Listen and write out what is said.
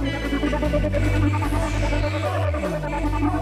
Oh, my God.